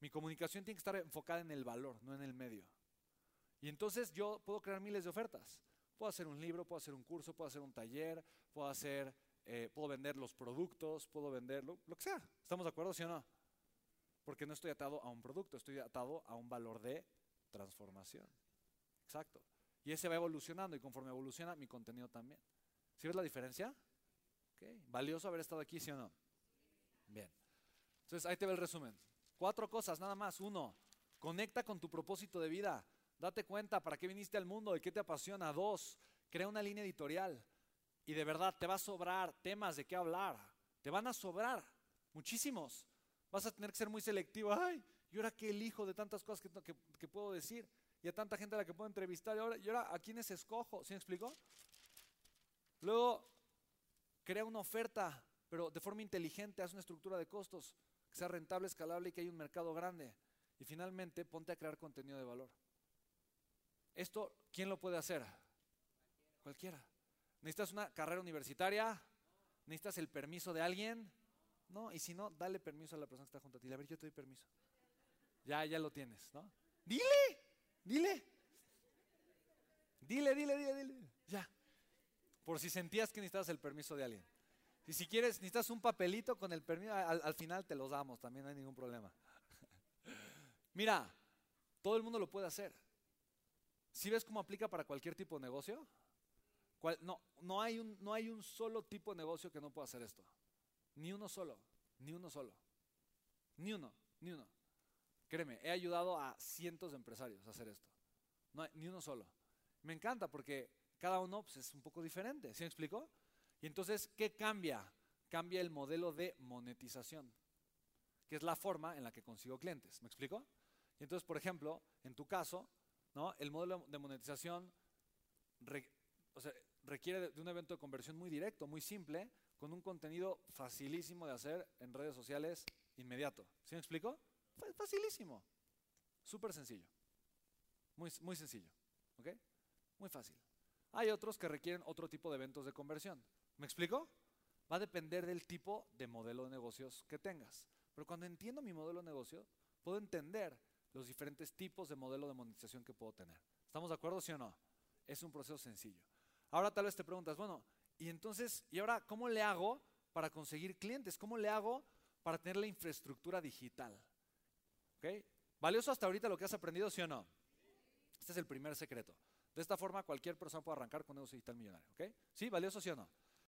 Mi comunicación tiene que estar enfocada en el valor, no en el medio. Y entonces yo puedo crear miles de ofertas. Puedo hacer un libro, puedo hacer un curso, puedo hacer un taller, puedo hacer, eh, puedo vender los productos, puedo vender lo, que sea. ¿Estamos de acuerdo, sí o no? Porque no estoy atado a un producto, estoy atado a un valor de transformación. Exacto. Y ese va evolucionando y conforme evoluciona mi contenido también. ¿Sí ves la diferencia? Okay. ¿Valioso haber estado aquí, sí o no? Bien. Entonces ahí te ve el resumen. Cuatro cosas, nada más. Uno, conecta con tu propósito de vida. Date cuenta para qué viniste al mundo, de qué te apasiona. Dos, crea una línea editorial. Y de verdad, te va a sobrar temas de qué hablar. Te van a sobrar muchísimos. Vas a tener que ser muy selectivo. Ay, ¿y ahora qué elijo de tantas cosas que, puedo decir? Y a tanta gente a la que puedo entrevistar. ¿Y ahora, ¿y ahora a quiénes escojo? ¿Sí me explico? Luego, crea una oferta, pero de forma inteligente, haz una estructura de costos que sea rentable, escalable y que haya un mercado grande. Y finalmente, ponte a crear contenido de valor. Esto, ¿quién lo puede hacer? Cualquiera. ¿Necesitas una carrera universitaria? ¿Necesitas el permiso de alguien? No, y si no, dale permiso a la persona que está junto a ti. A ver, yo te doy permiso. Ya, ya lo tienes, ¿no? Dile, dile. Dile, dile, dile, dile. Ya. Por si sentías que necesitabas el permiso de alguien. Y si quieres, necesitas un papelito con el permiso, al, al final te los damos, también no hay ningún problema. Mira, todo el mundo lo puede hacer. ¿Sí ves cómo aplica para cualquier tipo de negocio? No, no, hay un, no hay un solo tipo de negocio que no pueda hacer esto. Ni uno solo, ni uno solo. Ni uno, ni uno. Créeme, he ayudado a cientos de empresarios a hacer esto. No ni uno solo. Me encanta porque cada uno pues, es un poco diferente. ¿Sí me explico? Y entonces, ¿qué cambia? Cambia el modelo de monetización, que es la forma en la que consigo clientes. ¿Me explico? Y entonces, por ejemplo, en tu caso, el modelo de monetización requiere de un evento de conversión muy directo, muy simple, con un contenido facilísimo de hacer en redes sociales inmediato. ¿Sí me explico? Facilísimo. Súper sencillo. Muy, muy sencillo. ¿Ok? Muy fácil. Hay otros que requieren otro tipo de eventos de conversión. ¿Me explico? Va a depender del tipo de modelo de negocios que tengas. Pero cuando entiendo mi modelo de negocio, puedo entender los diferentes tipos de modelo de monetización que puedo tener. ¿Estamos de acuerdo, sí o no? Es un proceso sencillo. Ahora tal vez te preguntas, bueno, y entonces, ¿y ahora cómo le hago para conseguir clientes? ¿Cómo le hago para tener la infraestructura digital? ¿Ok? ¿Valioso hasta ahorita lo que has aprendido, sí o no? Este es el primer secreto. De esta forma, cualquier persona puede arrancar con negocio digital millonario. ¿Ok? ¿Sí? ¿Valioso, sí o no?